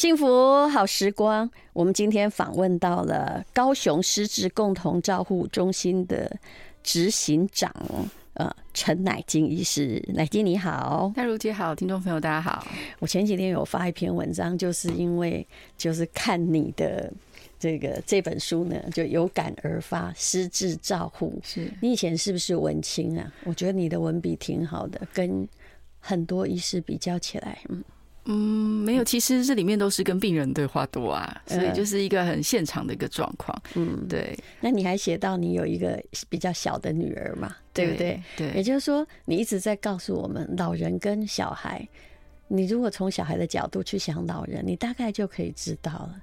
幸福好时光，我们今天访问到了高雄失智共同照护中心的执行长，呃，陈乃金医师。乃金你好，淡如姐好，听众朋友大家好。我前几天有发一篇文章，就是因为就是看你的这个这本书呢，就有感而发，失智照护。是你以前是不是文青啊？我觉得你的文笔挺好的，跟很多医师比较起来，嗯。嗯，没有，其实这里面都是跟病人对话多啊，所以就是一个很现场的一个状况。嗯，对。那你还写到你有一个比较小的女儿嘛？对不对？对。也就是说，你一直在告诉我们，老人跟小孩，你如果从小孩的角度去想老人，你大概就可以知道了。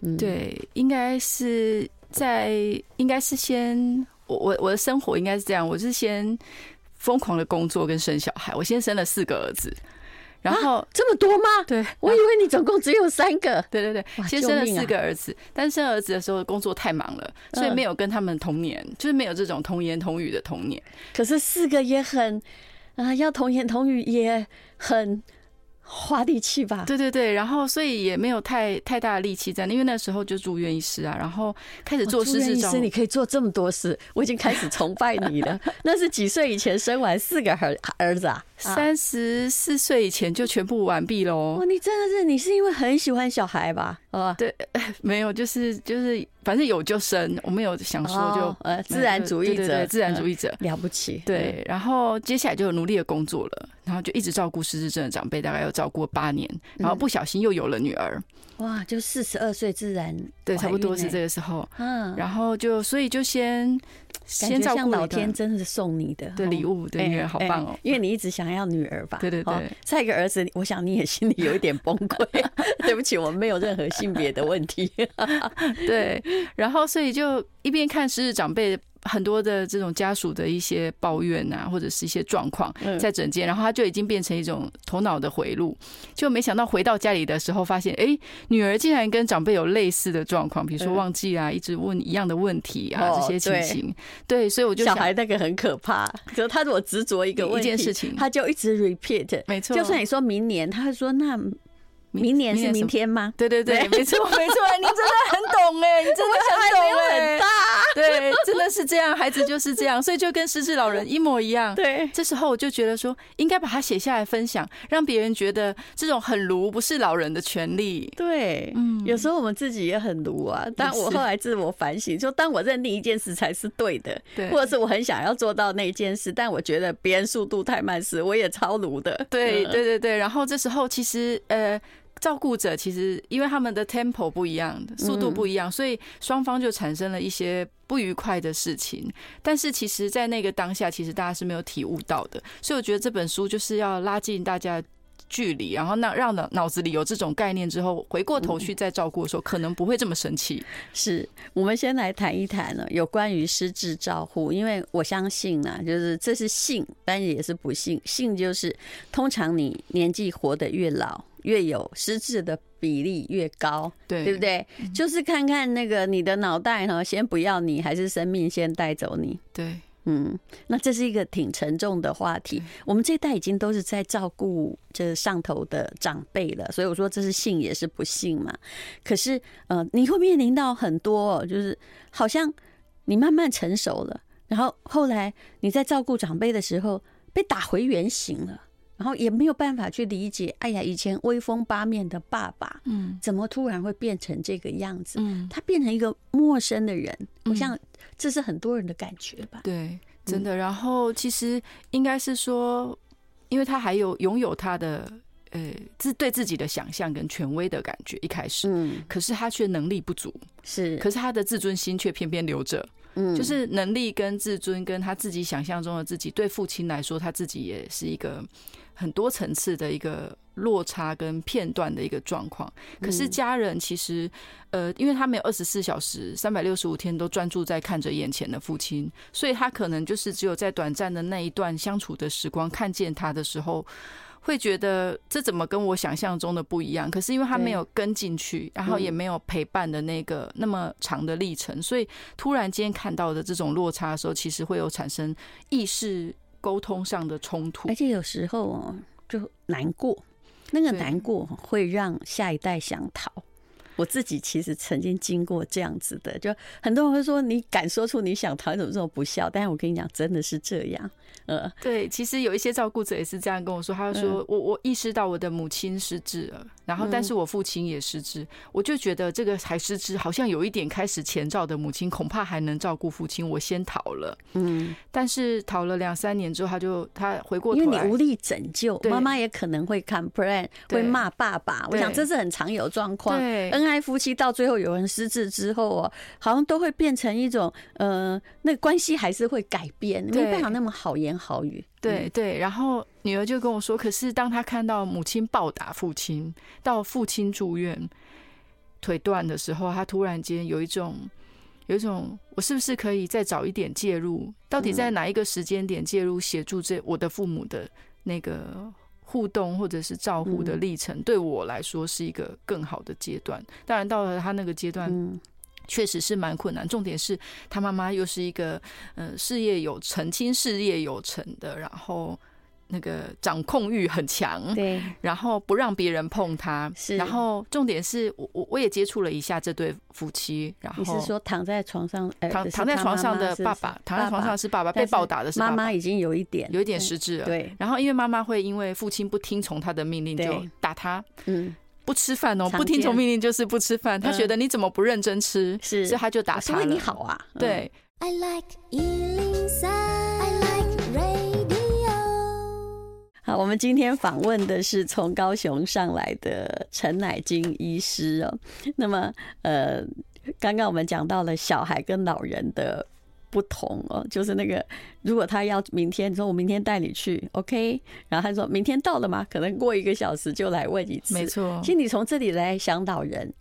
嗯，对，应该是在，应该是先，我我我的生活应该是这样，我是先疯狂的工作跟生小孩，我先生了四个儿子。然后、啊、这么多吗？对，我以为你总共只有三个。对对对，先生了四个儿子，但是生儿子的时候工作太忙了，所以没有跟他们童年，就是没有这种童言童语的童年。可是四个也很啊，要童言童语也很。花力气吧，对对对，然后所以也没有太太大的力气在，因为那时候就住院医师啊，然后开始做失智照顾。医师，你可以做这么多事，我已经开始崇拜你了。那是几岁以前生完四个儿儿子啊？三十四岁以前就全部完毕喽。哇，你真的是，你是因为很喜欢小孩吧？啊，对，没有，就是就是。反正有就生，我没有想说就呃自然主义者，对，自然主义者了不起。对，然后接下来就有努力的工作了，然后就一直照顾失智症的长辈，大概要照顾八年，然后不小心又有了女儿。哇，就四十二岁自然对，差不多是这个时候。嗯，然后就所以就先先照顾。老天真的是送你的的礼物，对女儿好棒哦，因为你一直想要女儿吧？对对对。再一个儿子，我想你也心里有一点崩溃。对不起，我们没有任何性别的问题。对。然后，所以就一边看失日长辈很多的这种家属的一些抱怨啊，或者是一些状况在整间，然后他就已经变成一种头脑的回路，就没想到回到家里的时候，发现哎，女儿竟然跟长辈有类似的状况，比如说忘记啊，一直问一样的问题啊，这些情形。对，所以我就小孩那个很可怕，可是他如果执着一个一件事情，他就一直 repeat。没错，就算你说明年，他会说那。明年是明天吗？对对对，没错没错，你真的很懂哎，你真的很懂哎，很大，对，真的是这样，孩子就是这样，所以就跟失智老人一模一样。对，这时候我就觉得说，应该把它写下来分享，让别人觉得这种很奴不是老人的权利。对，嗯，有时候我们自己也很奴啊，但我后来自我反省，说当我认定一件事才是对的，对，或者是我很想要做到那件事，但我觉得别人速度太慢时，我也超奴的。对对对对，然后这时候其实呃。照顾者其实因为他们的 tempo 不一样，速度不一样，所以双方就产生了一些不愉快的事情。但是其实，在那个当下，其实大家是没有体悟到的。所以我觉得这本书就是要拉近大家距离，然后那让脑脑子里有这种概念之后，回过头去再照顾的时候，可能不会这么生气。是我们先来谈一谈呢，有关于失智照护，因为我相信呢，就是这是幸，但也是不幸。幸就是通常你年纪活得越老。越有失智的比例越高，对对不对？就是看看那个你的脑袋哈，先不要你，还是生命先带走你？对，嗯，那这是一个挺沉重的话题。我们这一代已经都是在照顾这上头的长辈了，所以我说这是幸也是不幸嘛。可是呃，你会面临到很多，就是好像你慢慢成熟了，然后后来你在照顾长辈的时候被打回原形了。然后也没有办法去理解，哎呀，以前威风八面的爸爸，嗯，怎么突然会变成这个样子？嗯，他变成一个陌生的人，我想这是很多人的感觉吧？对，真的。然后其实应该是说，因为他还有拥有他的呃自对自己的想象跟权威的感觉，一开始，嗯，可是他却能力不足，是，可是他的自尊心却偏偏留着，嗯，就是能力跟自尊跟他自己想象中的自己，对父亲来说，他自己也是一个。很多层次的一个落差跟片段的一个状况，可是家人其实，呃，因为他没有二十四小时、三百六十五天都专注在看着眼前的父亲，所以他可能就是只有在短暂的那一段相处的时光看见他的时候，会觉得这怎么跟我想象中的不一样？可是因为他没有跟进去，然后也没有陪伴的那个那么长的历程，所以突然间看到的这种落差的时候，其实会有产生意识。沟通上的冲突，而且有时候哦，就难过，那个难过会让下一代想逃。我自己其实曾经经过这样子的，就很多人会说，你敢说出你想逃，你怎么这么不孝？但是我跟你讲，真的是这样。呃，对，其实有一些照顾者也是这样跟我说，他就说我我意识到我的母亲失智了，然后但是我父亲也失智，我就觉得这个还失智，好像有一点开始前兆的母亲，恐怕还能照顾父亲，我先逃了。嗯，但是逃了两三年之后，他就他回过头，因为你无力拯救，妈妈也可能会 complain，会骂爸爸。我想这是很常有状况。对，恩爱夫妻到最后有人失智之后哦，好像都会变成一种呃，那关系还是会改变，没办法那么好言好语，对对，然后女儿就跟我说，可是当她看到母亲暴打父亲，到父亲住院腿断的时候，她突然间有一种有一种，我是不是可以再早一点介入？到底在哪一个时间点介入协助这我的父母的那个互动或者是照护的历程，对我来说是一个更好的阶段。当然到了他那个阶段。确实是蛮困难，重点是他妈妈又是一个呃事业有成、亲事业有成的，然后那个掌控欲很强，对，然后不让别人碰他，是，然后重点是我我我也接触了一下这对夫妻，然后你是说躺在床上，躺躺在床上的爸爸，躺在床上是爸爸，被暴打的是妈妈，已经有一点有一点失智了，对，然后因为妈妈会因为父亲不听从他的命令就打他，嗯。不吃饭哦，不听从命令就是不吃饭。他觉得你怎么不认真吃，是，所以他就打他了。为你好啊，对。I like 好，我们今天访问的是从高雄上来的陈乃菁医师哦。那么，呃，刚刚我们讲到了小孩跟老人的。不同哦，就是那个，如果他要明天你说，我明天带你去，OK，然后他说明天到了吗？可能过一个小时就来问一次。没错，其实你从这里来想老人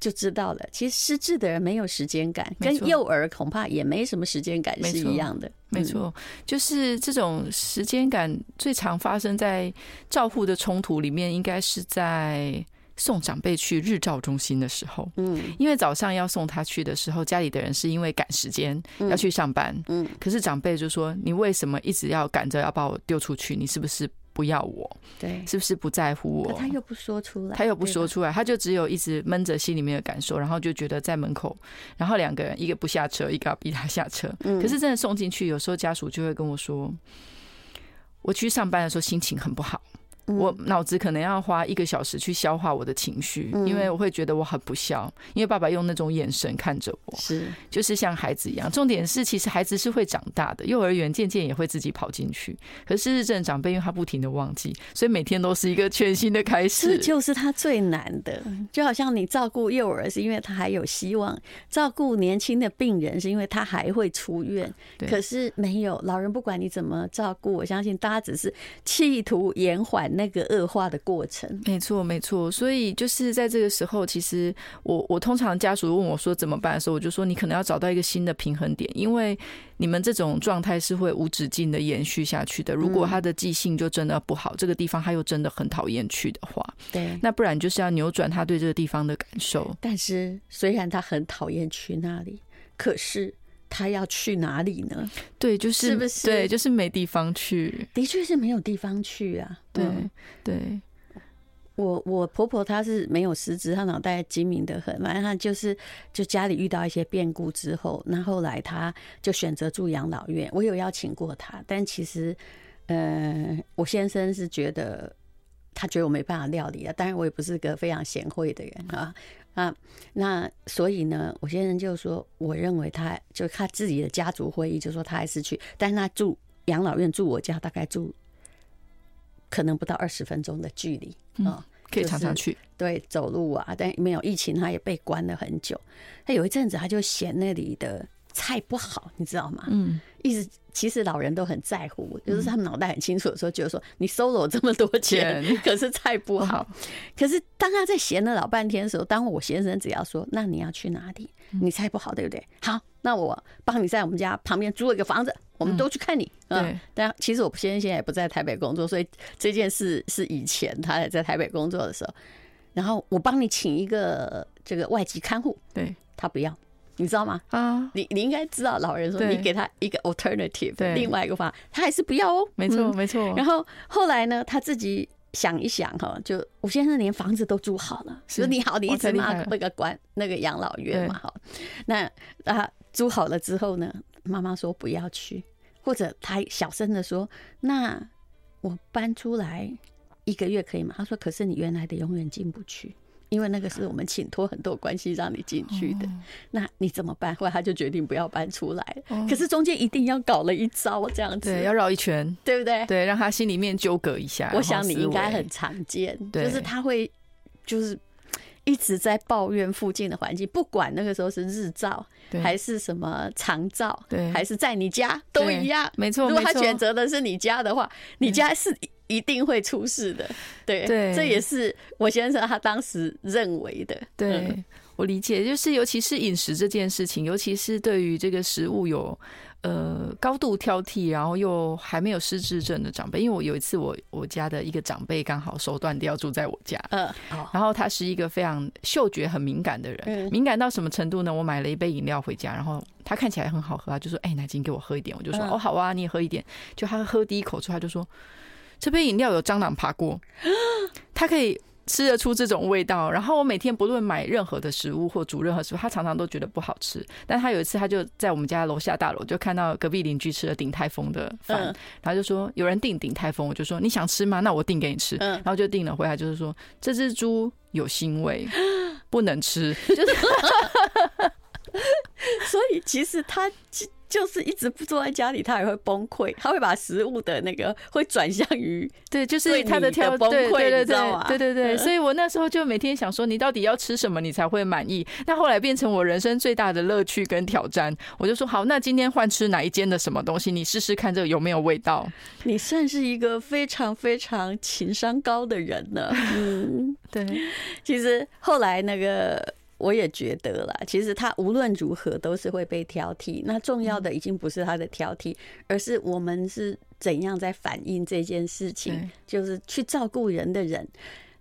就知道了。其实失智的人没有时间感，跟幼儿恐怕也没什么时间感是一样的。没错，就是这种时间感最常发生在照护的冲突里面，应该是在。送长辈去日照中心的时候，嗯，因为早上要送他去的时候，家里的人是因为赶时间要去上班，嗯，可是长辈就说：“你为什么一直要赶着要把我丢出去？你是不是不要我？对，是不是不在乎我？”他又不说出来，他又不说出来，他就只有一直闷着心里面的感受，然后就觉得在门口，然后两个人一个不下车，一个要逼他下车。嗯，可是真的送进去，有时候家属就会跟我说：“我去上班的时候心情很不好。”我脑子可能要花一个小时去消化我的情绪，因为我会觉得我很不孝，因为爸爸用那种眼神看着我，是就是像孩子一样。重点是，其实孩子是会长大的，幼儿园渐渐也会自己跑进去。可是日正长辈，因为他不停的忘记，所以每天都是一个全新的开始。这就是他最难的，就好像你照顾幼儿是因为他还有希望，照顾年轻的病人是因为他还会出院。可是没有老人，不管你怎么照顾，我相信大家只是企图延缓。那个恶化的过程，没错没错，所以就是在这个时候，其实我我通常家属问我说怎么办的时候，我就说你可能要找到一个新的平衡点，因为你们这种状态是会无止境的延续下去的。如果他的记性就真的不好，这个地方他又真的很讨厌去的话，对，那不然就是要扭转他对这个地方的感受。但是虽然他很讨厌去那里，可是。他要去哪里呢？对，就是是不是？对，就是没地方去。的确是没有地方去啊。对对，我我婆婆她是没有失职，她脑袋精明的很。反正她就是就家里遇到一些变故之后，那后来她就选择住养老院。我有邀请过她，但其实，呃，我先生是觉得他觉得我没办法料理啊。当然，我也不是个非常贤惠的人啊。啊，那所以呢，我先生就说，我认为他就他自己的家族会议，就说他还是去，但是他住养老院，住我家大概住可能不到二十分钟的距离啊，可以常常去。对，走路啊，但没有疫情，他也被关了很久。他有一阵子他就嫌那里的菜不好，你知道吗？嗯，一直。其实老人都很在乎，就是他们脑袋很清楚的时候，觉得说你收了我这么多钱，可是菜不好。可是当他在闲了老半天的时候，当我先生只要说，那你要去哪里？你菜不好，对不对？好，那我帮你在我们家旁边租了一个房子，我们都去看你。对。但其实我先生现在也不在台北工作，所以这件事是以前他也在台北工作的时候。然后我帮你请一个这个外籍看护，对，他不要。你知道吗？啊，你你应该知道，老人说你给他一个 alternative，另外一个方法，他还是不要哦。没错，没错。然后后来呢，他自己想一想哈，就我先生连房子都租好了，说你好，你一直骂那个管那个养老院嘛哈。那啊租好了之后呢，妈妈说不要去，或者他小声的说，那我搬出来一个月可以吗？他说，可是你原来的永远进不去。因为那个是我们请托很多关系让你进去的，那你怎么办？后来他就决定不要搬出来。可是中间一定要搞了一招这样子，对，要绕一圈，对不对？对，让他心里面纠葛一下。我想你应该很常见，就是他会就是一直在抱怨附近的环境，不管那个时候是日照还是什么长照，对，还是在你家都一样，没错。如果他选择的是你家的话，你家是。一定会出事的，对，对，这也是我先生他当时认为的。对，嗯、我理解，就是尤其是饮食这件事情，尤其是对于这个食物有呃高度挑剔，然后又还没有失智症的长辈，因为我有一次我我家的一个长辈刚好手断掉住在我家，嗯，然后他是一个非常嗅觉很敏感的人，嗯、敏感到什么程度呢？我买了一杯饮料回家，然后他看起来很好喝，他就说：“哎、欸，奶金给我喝一点。”我就说：“哦，好啊，你也喝一点。”就他喝第一口之后，他就说。这杯饮料有蟑螂爬过，他可以吃得出这种味道。然后我每天不论买任何的食物或煮任何食物，他常常都觉得不好吃。但他有一次，他就在我们家楼下大楼就看到隔壁邻居吃了鼎泰丰的饭，然后就说有人订鼎泰丰，我就说你想吃吗？那我订给你吃。然后就订了回来，就是说这只猪有腥味，不能吃。就是，所以其实他。就是一直不坐在家里，他也会崩溃，他会把食物的那个会转向于 对，就是他的跳崩溃，你知道吗？对对对，所以我那时候就每天想说，你到底要吃什么，你才会满意？那后来变成我人生最大的乐趣跟挑战，我就说好，那今天换吃哪一间的什么东西？你试试看这个有没有味道？你算是一个非常非常情商高的人呢。嗯，对，其实后来那个。我也觉得啦，其实他无论如何都是会被挑剔。那重要的已经不是他的挑剔，而是我们是怎样在反映这件事情。就是去照顾人的人，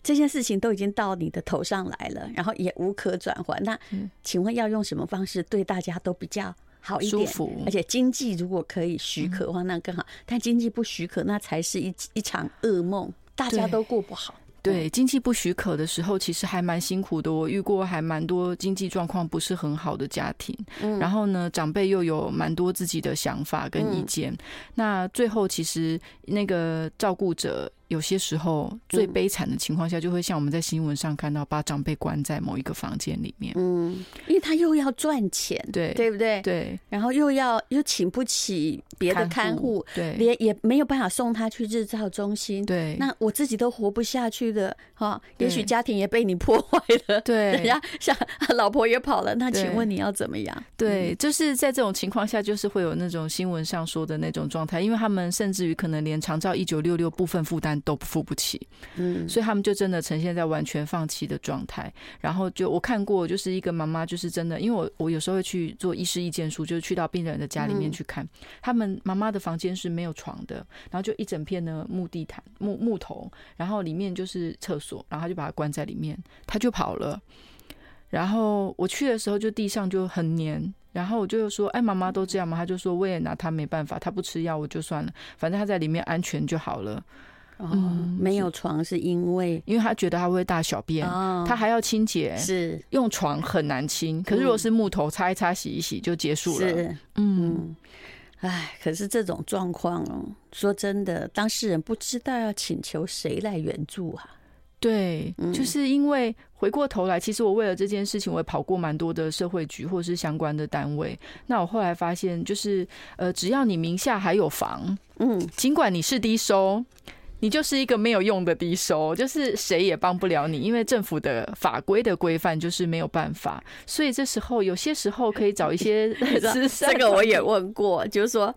这件事情都已经到你的头上来了，然后也无可转换。那请问要用什么方式对大家都比较好一点？而且经济如果可以许可的话，那更好。但经济不许可，那才是一一场噩梦，大家都过不好。对，经济不许可的时候，其实还蛮辛苦的。我遇过还蛮多经济状况不是很好的家庭，然后呢，长辈又有蛮多自己的想法跟意见。那最后，其实那个照顾者。有些时候最悲惨的情况下，就会像我们在新闻上看到，把长辈关在某一个房间里面。嗯，因为他又要赚钱，对对不对？对，然后又要又请不起别的看护，对，连也没有办法送他去日照中心。对，那我自己都活不下去的哈。也许家庭也被你破坏了，对，人家像老婆也跑了，那请问你要怎么样？对，就是在这种情况下，就是会有那种新闻上说的那种状态，因为他们甚至于可能连长照一九六六部分负担。都付不起，嗯，所以他们就真的呈现在完全放弃的状态。然后就我看过，就是一个妈妈，就是真的，因为我我有时候会去做医师意见书，就是去到病人的家里面去看。他们妈妈的房间是没有床的，然后就一整片的木地毯、木木头，然后里面就是厕所，然后他就把它关在里面，他就跑了。然后我去的时候，就地上就很黏，然后我就说：“哎，妈妈都这样吗？”他就说：“我也拿他没办法，他不吃药，我就算了，反正他在里面安全就好了。”哦，没有床是因为，因为他觉得他会大小便，他还要清洁，是用床很难清。可是如果是木头，擦一擦、洗一洗就结束了。是，嗯，哎，可是这种状况哦，说真的，当事人不知道要请求谁来援助啊。对，就是因为回过头来，其实我为了这件事情，我也跑过蛮多的社会局或者是相关的单位。那我后来发现，就是呃，只要你名下还有房，嗯，尽管你是低收。你就是一个没有用的低收，就是谁也帮不了你，因为政府的法规的规范就是没有办法。所以这时候有些时候可以找一些慈 善。这个我也问过，就是说，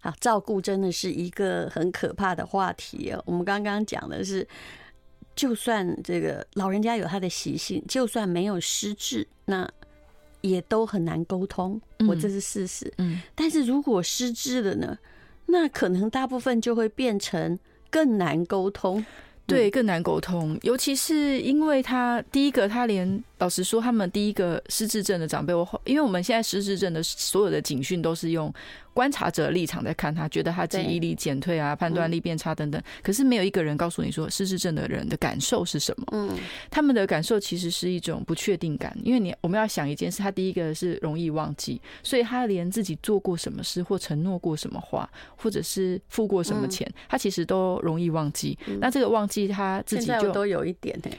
好，照顾真的是一个很可怕的话题哦。我们刚刚讲的是，就算这个老人家有他的习性，就算没有失智，那。也都很难沟通，我这是事实。嗯，但是如果失智了呢？那可能大部分就会变成更难沟通，对，更难沟通。尤其是因为他第一个，他连老实说，他们第一个失智症的长辈，我因为我们现在失智症的所有的警讯都是用观察者立场在看他，觉得他记忆力减退啊，判断力变差等等。可是没有一个人告诉你说失智症的人的感受是什么？嗯，他们的感受其实是一种不确定感，因为你我们要想一件事，他第一个是容易忘记，所以他连自己做过什么事或承诺过什么话，或者是付过什么钱，他其实都容易忘记。那这个忘记他自己就都有一点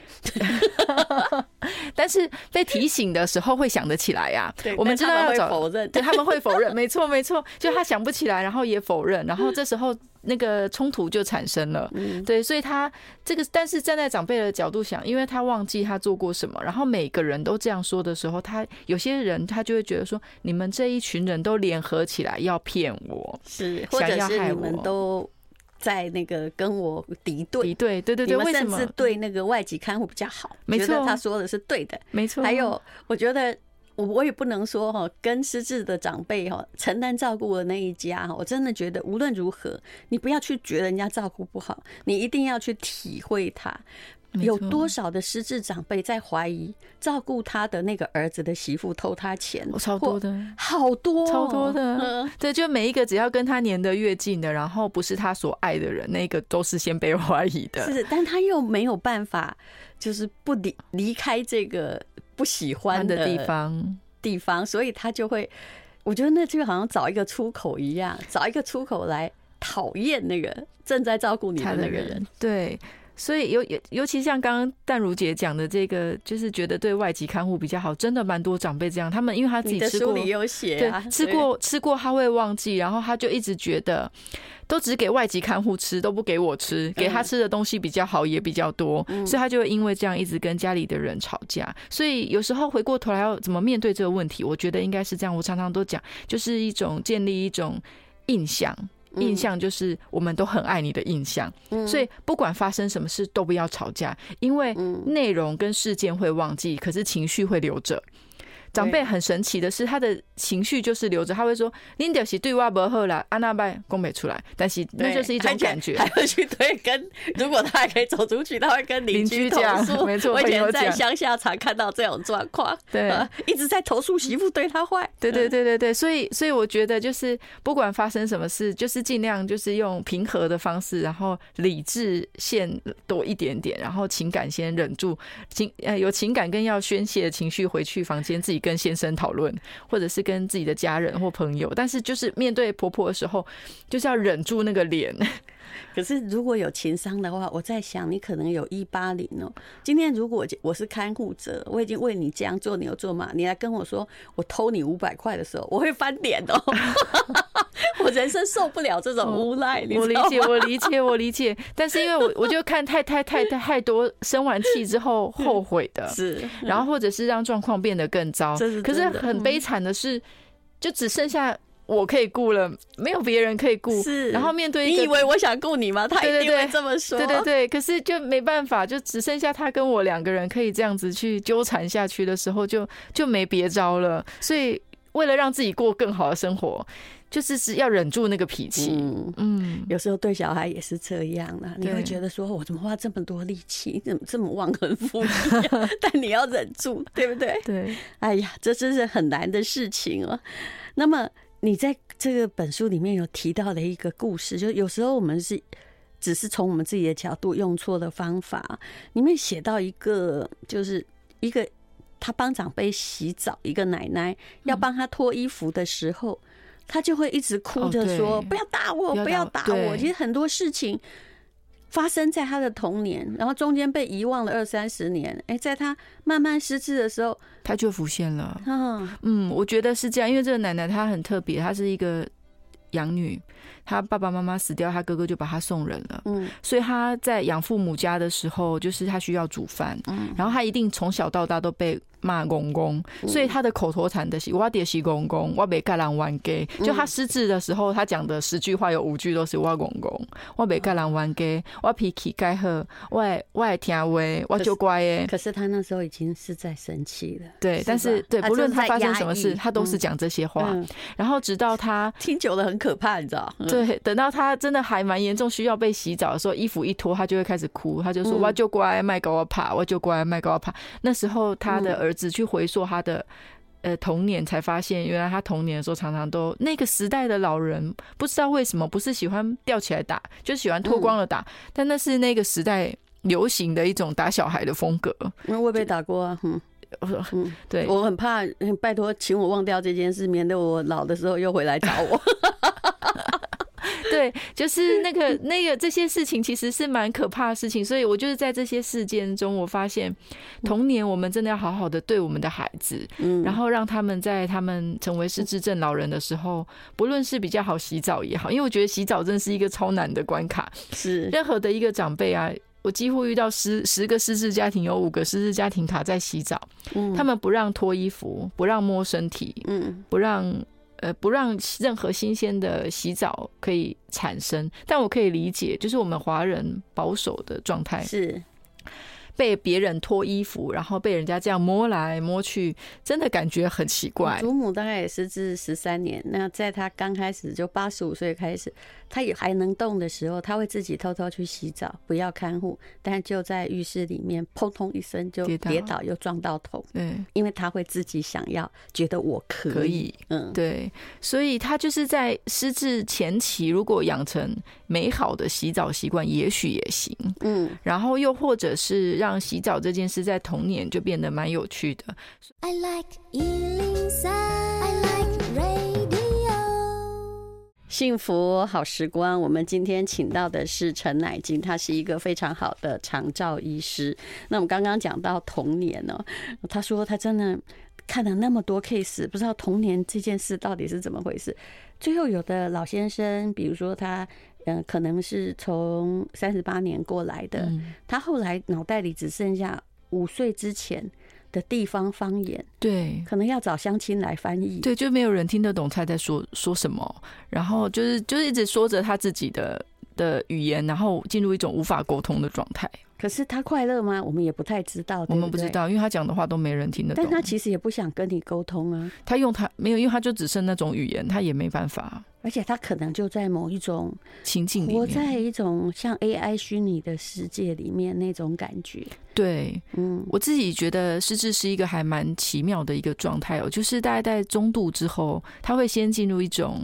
但是被提醒的时候会想得起来呀。对，我们知道要找否认，对，他们会否认，没错没错，就他想不起来，然后也否认，然后这时候那个冲突就产生了。对，所以他这个，但是站在长辈的角度想，因为他忘记他做过什么，然后每个人都这样说的时候，他有些人他就会觉得说，你们这一群人都联合起来要骗我，是，或者是你们都。在那个跟我敌对，敌对，对对对，为什么？对那个外籍看护比较好，没错，他说的是对的，没错。还有，我觉得我我也不能说哈，跟失智的长辈哈承担照顾的那一家哈，我真的觉得无论如何，你不要去觉得人家照顾不好，你一定要去体会他。有多少的失智长辈在怀疑照顾他的那个儿子的媳妇偷他钱？超多的，好多，超多的。对，就每一个只要跟他年得越近的，然后不是他所爱的人，那个都是先被 怀疑的。是，但他又没有办法，就是不离离开这个不喜欢的地方地方，所以他就会，我觉得那就好像找一个出口一样，找一个出口来讨厌那个正在照顾你的那个人。对。所以尤尤尤其像刚刚淡如姐讲的这个，就是觉得对外籍看护比较好，真的蛮多长辈这样。他们因为他自己吃过，有写对，吃过吃过他会忘记，然后他就一直觉得都只给外籍看护吃，都不给我吃，给他吃的东西比较好也比较多，所以他就会因为这样一直跟家里的人吵架。所以有时候回过头来要怎么面对这个问题，我觉得应该是这样。我常常都讲，就是一种建立一种印象。印象就是我们都很爱你的印象，所以不管发生什么事都不要吵架，因为内容跟事件会忘记，可是情绪会留着。长辈很神奇的是，他的情绪就是留着，他会说：“您就是对我不好啦，安娜拜讲不出来。”但是那就是一种感觉，还会去对跟。如果他还可以走出去，他会跟邻居投诉。没错，我以前在乡下常看到这种状况，对，一直在投诉媳妇对他坏。对对对对对，所以所以我觉得就是不管发生什么事，就是尽量就是用平和的方式，然后理智线多一点点，然后情感先忍住，情呃有情感跟要宣泄的情绪回去房间自己。跟先生讨论，或者是跟自己的家人或朋友，但是就是面对婆婆的时候，就是要忍住那个脸。可是如果有情商的话，我在想，你可能有一八零哦。今天如果我是看护者，我已经为你这样做牛做马，你来跟我说我偷你五百块的时候，我会翻脸哦。我人生受不了这种无赖，我理解，我理解，我理解。但是因为我我就看太太太太太多生完气之后后悔的，是，然后或者是让状况变得更糟。可是很悲惨的是，就只剩下。我可以顾了，没有别人可以顾。是，然后面对，你以为我想顾你吗？他一定会这么说。对对对，可是就没办法，就只剩下他跟我两个人可以这样子去纠缠下去的时候，就就没别招了。所以为了让自己过更好的生活，就是是要忍住那个脾气。嗯嗯，有时候对小孩也是这样啦。你会觉得说，我怎么花这么多力气，怎么这么忘恩负义？但你要忍住，对不对？对。哎呀，这真是很难的事情哦。那么。你在这个本书里面有提到的一个故事，就有时候我们是只是从我们自己的角度用错了方法。里面写到一个，就是一个他帮长辈洗澡，一个奶奶要帮他脱衣服的时候，他就会一直哭着说：“不要打我，不要打我。”其实很多事情。发生在他的童年，然后中间被遗忘了二三十年，哎，在他慢慢失智的时候，他就浮现了。嗯，我觉得是这样，因为这个奶奶她很特别，她是一个养女，她爸爸妈妈死掉，他哥哥就把他送人了。嗯，所以他在养父母家的时候，就是他需要煮饭，嗯，然后他一定从小到大都被。骂公公，所以他的口头禅的是“我爹是公公，我没盖兰玩给”。就他失智的时候，他讲的十句话有五句都是“我公公，我没盖兰玩给”，我脾气该好，我我爱听话，我就乖耶。可是他那时候已经是在生气了，对，但是对，不论他发生什么事，他都是讲这些话。然后直到他 听久了很可怕，你知道？对，等到他真的还蛮严重，需要被洗澡的时候，衣服一脱，他就会开始哭，他就说：“我就乖，卖给我怕，我就乖，卖给我怕。”那时候他的儿子。去回溯他的呃童年才发现，原来他童年的时候常常都那个时代的老人不知道为什么不是喜欢吊起来打，就喜欢脱光了打，嗯、但那是那个时代流行的一种打小孩的风格。因为我被打过啊，嗯。嗯，对，我很怕，拜托，请我忘掉这件事，免得我老的时候又回来找我。对，就是那个那个这些事情，其实是蛮可怕的事情。所以我就是在这些事件中，我发现童年我们真的要好好的对我们的孩子，嗯，然后让他们在他们成为失智症老人的时候，不论是比较好洗澡也好，因为我觉得洗澡真的是一个超难的关卡。是任何的一个长辈啊。我几乎遇到十十个失智家庭，有五个失智家庭卡在洗澡，嗯，他们不让脱衣服，不让摸身体，嗯，不让呃不让任何新鲜的洗澡可以产生。但我可以理解，就是我们华人保守的状态是。被别人脱衣服，然后被人家这样摸来摸去，真的感觉很奇怪。祖母大概也失智十三年，那在他刚开始就八十五岁开始，他也还能动的时候，他会自己偷偷去洗澡，不要看护，但就在浴室里面砰通一声就跌倒，又撞到头。对，因为他会自己想要，觉得我可以。可以嗯，对，所以他就是在失智前期，如果养成美好的洗澡习惯，也许也行。嗯，然后又或者是。让洗澡这件事在童年就变得蛮有趣的。I like 103, I like radio. 幸福好时光，我们今天请到的是陈乃金，他是一个非常好的长照医师。那我们刚刚讲到童年呢，他说他真的看了那么多 case，不知道童年这件事到底是怎么回事。最后有的老先生，比如说他。嗯，可能是从三十八年过来的，他后来脑袋里只剩下五岁之前的地方方言，对，可能要找乡亲来翻译，对，就没有人听得懂他在说说什么，然后就是就是一直说着他自己的的语言，然后进入一种无法沟通的状态。可是他快乐吗？我们也不太知道？我们不知道，因为他讲的话都没人听得懂。但他其实也不想跟你沟通啊，他用他没有，因为他就只剩那种语言，他也没办法。而且他可能就在某一种情境里面，活在一种像 AI 虚拟的世界里面那种感觉。对，嗯，我自己觉得失智是一个还蛮奇妙的一个状态哦，就是大概在中度之后，他会先进入一种，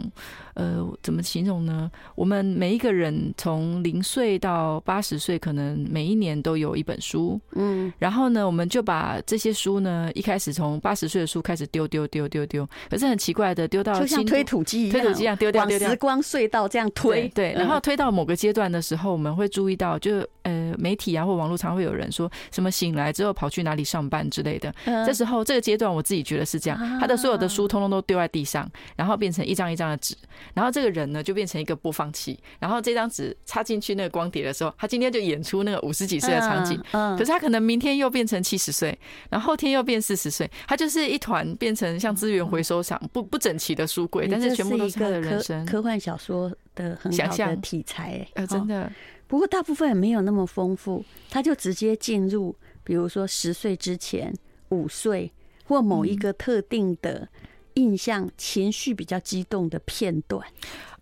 呃，怎么形容呢？我们每一个人从零岁到八十岁，可能每一年都有一本书，嗯，然后呢，我们就把这些书呢，一开始从八十岁的书开始丢丢丢丢丢，可是很奇怪的，丢到就像推土机一样，推土机一样丢。往时光隧道这样推，对，然后推到某个阶段的时候，我们会注意到，就呃，媒体啊或网络常会有人说什么醒来之后跑去哪里上班之类的。这时候这个阶段，我自己觉得是这样，他的所有的书通通都丢在地上，然后变成一张一张的纸，然后这个人呢就变成一个播放器，然后这张纸插进去那个光碟的时候，他今天就演出那个五十几岁的场景，可是他可能明天又变成七十岁，然后后天又变四十岁，他就是一团变成像资源回收场不不整齐的书柜，但是全部都是他的人。科幻小说的很好的题材，呃，真的。不过大部分也没有那么丰富，他就直接进入，比如说十岁之前、五岁或某一个特定的印象、情绪比较激动的片段。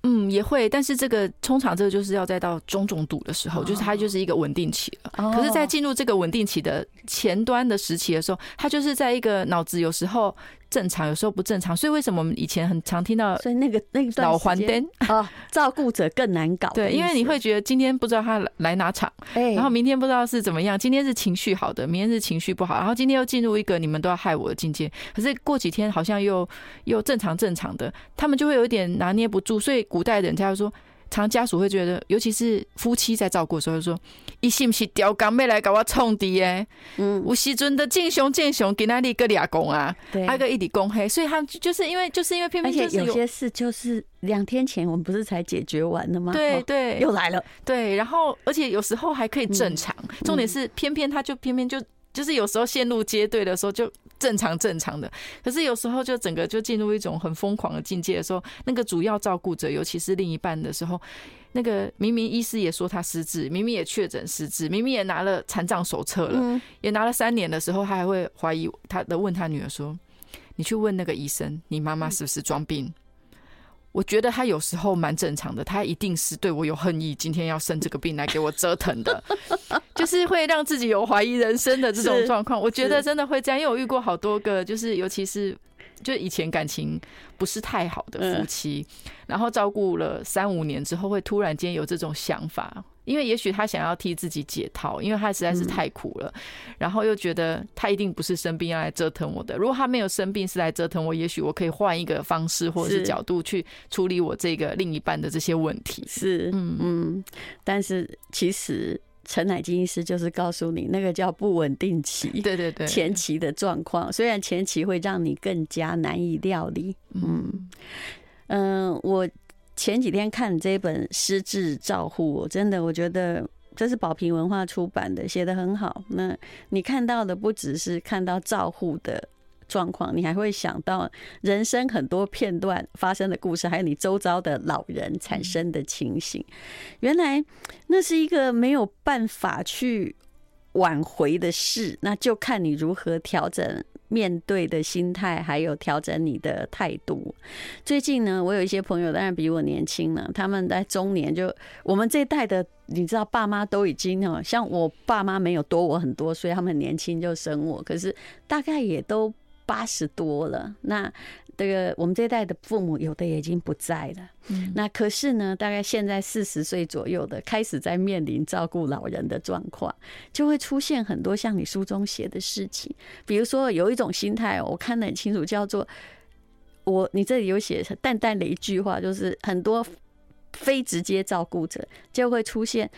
嗯，也会，但是这个通常这个就是要再到中重度的时候，就是它就是一个稳定期了。可是，在进入这个稳定期的前端的时期的时候，它就是在一个脑子有时候正常，有时候不正常。所以为什么我们以前很常听到，所以那个那个老还灯啊，照顾者更难搞。对，因为你会觉得今天不知道他来哪场，然后明天不知道是怎么样。今天是情绪好的，明天是情绪不好，然后今天又进入一个你们都要害我的境界。可是过几天好像又又正常正常的，他们就会有一点拿捏不住，所以。古代人家说，常家属会觉得，尤其是夫妻在照顾的时候，就说：“一是不是吊钢妹来搞我冲的？耶？”嗯，有时阵的见熊见熊，给那里个俩公啊，对，还个一里公黑，所以他们就是因为就是因为偏偏就是有些事就是两天前我们不是才解决完了吗？对对，又来了，对，然后而且有时候还可以正常，重点是偏偏他就偏偏就就是有时候线路接对的时候就。正常正常的，可是有时候就整个就进入一种很疯狂的境界的时候，那个主要照顾者，尤其是另一半的时候，那个明明医师也说他失智，明明也确诊失智，明明也拿了残障手册了，也拿了三年的时候，他还会怀疑他的问他女儿说：“你去问那个医生，你妈妈是不是装病？”我觉得他有时候蛮正常的，他一定是对我有恨意，今天要生这个病来给我折腾的，就是会让自己有怀疑人生的这种状况。我觉得真的会这样，因为我遇过好多个，就是尤其是就以前感情不是太好的夫妻，然后照顾了三五年之后，会突然间有这种想法。因为也许他想要替自己解套，因为他实在是太苦了，然后又觉得他一定不是生病要来折腾我的。如果他没有生病是来折腾我，也许我可以换一个方式或者是角度去处理我这个另一半的这些问题。是，嗯嗯。但是其实陈乃金医师就是告诉你，那个叫不稳定期，对对对，前期的状况，虽然前期会让你更加难以料理。嗯嗯，我。前几天看这本《失智照护》，真的我觉得这是宝瓶文化出版的，写得很好。那你看到的不只是看到照护的状况，你还会想到人生很多片段发生的故事，还有你周遭的老人产生的情形。原来那是一个没有办法去挽回的事，那就看你如何调整。面对的心态，还有调整你的态度。最近呢，我有一些朋友，当然比我年轻了，他们在中年，就我们这一代的，你知道，爸妈都已经哦，像我爸妈没有多我很多所以，他们很年轻就生我，可是大概也都八十多了。那这个我们这一代的父母，有的也已经不在了。嗯，那可是呢，大概现在四十岁左右的，开始在面临照顾老人的状况，就会出现很多像你书中写的事情。比如说，有一种心态，我看得很清楚，叫做我，你这里有写淡淡的一句话，就是很多非直接照顾者就会出现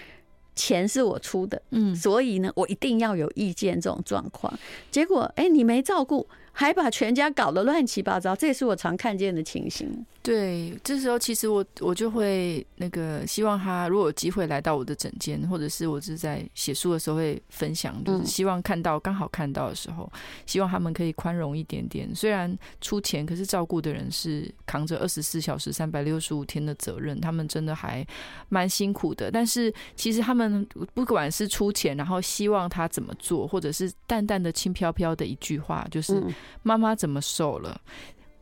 钱是我出的，嗯，所以呢，我一定要有意见这种状况。结果，哎，你没照顾。还把全家搞得乱七八糟，这也是我常看见的情形。对，这时候其实我我就会那个希望他如果有机会来到我的诊间，或者是我是在写书的时候会分享，就是希望看到刚好看到的时候，希望他们可以宽容一点点。虽然出钱，可是照顾的人是扛着二十四小时、三百六十五天的责任，他们真的还蛮辛苦的。但是其实他们不管是出钱，然后希望他怎么做，或者是淡淡的、轻飘飘的一句话，就是。妈妈怎么瘦了，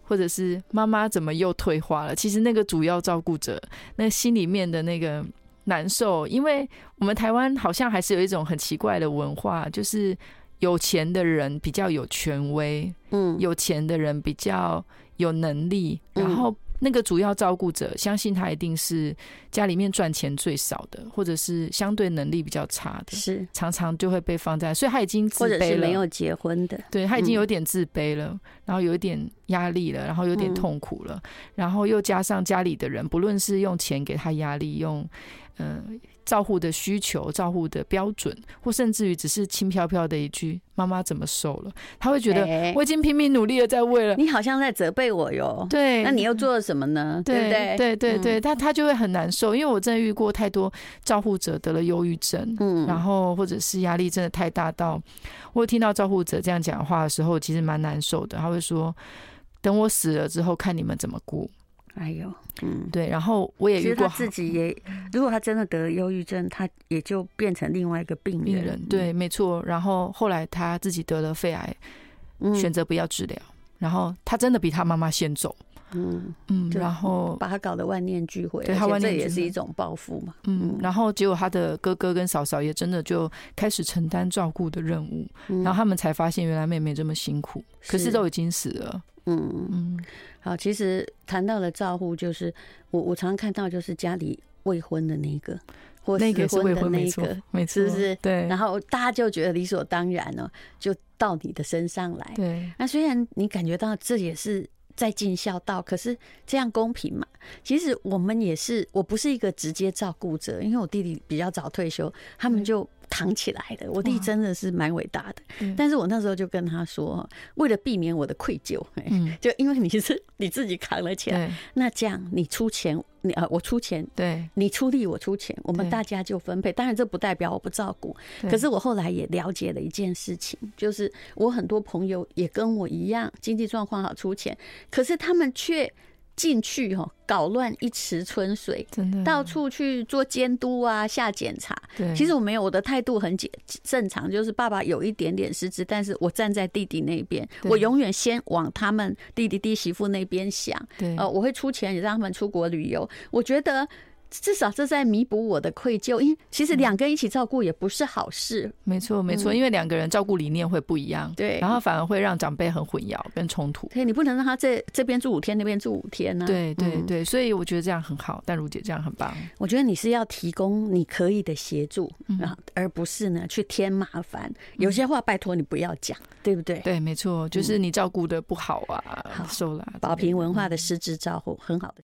或者是妈妈怎么又退化了？其实那个主要照顾者，那心里面的那个难受，因为我们台湾好像还是有一种很奇怪的文化，就是有钱的人比较有权威，嗯，有钱的人比较有能力，然后。那个主要照顾者，相信他一定是家里面赚钱最少的，或者是相对能力比较差的，是常常就会被放在，所以他已经自卑了，或者是没有结婚的，对，他已经有点自卑了，嗯、然后有一点压力了，然后有点痛苦了，嗯、然后又加上家里的人，不论是用钱给他压力，用嗯。呃照护的需求、照护的标准，或甚至于只是轻飘飘的一句“妈妈怎么瘦了”，他会觉得我已经拼命努力的在为了、欸、你，好像在责备我哟。对，那你又做了什么呢？对不对？对对对，他他就会很难受，因为我真的遇过太多照护者得了忧郁症，嗯，然后或者是压力真的太大到，我听到照护者这样讲话的时候，其实蛮难受的。他会说：“等我死了之后，看你们怎么顾。”哎呦，嗯，对，然后我也遇过，他自己也，如果他真的得了忧郁症，他也就变成另外一个病人。病人对，没错。然后后来他自己得了肺癌，选择不要治疗。然后他真的比他妈妈先走，嗯嗯，然后把他搞得万念俱灰，对，他万念这也是一种报复嘛。嗯，然后结果他的哥哥跟嫂嫂也真的就开始承担照顾的任务，然后他们才发现原来妹妹这么辛苦，可是都已经死了。嗯嗯。好，其实谈到了照护，就是我我常常看到，就是家里未婚的那个，或是未婚的那个，每次是，对，然后大家就觉得理所当然了，就到你的身上来。对，那虽然你感觉到这也是在尽孝道，可是这样公平嘛？其实我们也是，我不是一个直接照顾者，因为我弟弟比较早退休，他们就。扛起来的，我弟真的是蛮伟大的。但是我那时候就跟他说，为了避免我的愧疚，就因为你是你自己扛了起来，那这样你出钱，你啊我出钱，对，你出力我出钱，我们大家就分配。当然这不代表我不照顾，可是我后来也了解了一件事情，就是我很多朋友也跟我一样，经济状况好出钱，可是他们却。进去哈，搞乱一池春水，真的到处去做监督啊，下检查。对，其实我没有，我的态度很简正常，就是爸爸有一点点失职，但是我站在弟弟那边，我永远先往他们弟弟弟媳妇那边想。对，呃，我会出钱也让他们出国旅游。我觉得至少这在弥补我的愧疚，因为其实两个人一起照顾也不是好事。没错，没错，因为两个人照顾理念会不一样，对，然后反而会让长辈很混淆跟冲突。对，你不能让他在这边住五天，那边住五天呢？对对对，所以我觉得这样很好，但如姐这样很棒。我觉得你是要提供你可以的协助，而不是呢去添麻烦。有些话拜托你不要讲，对不对？对，没错，就是你照顾的不好啊，受了。宝平文化的失职照顾，很好的。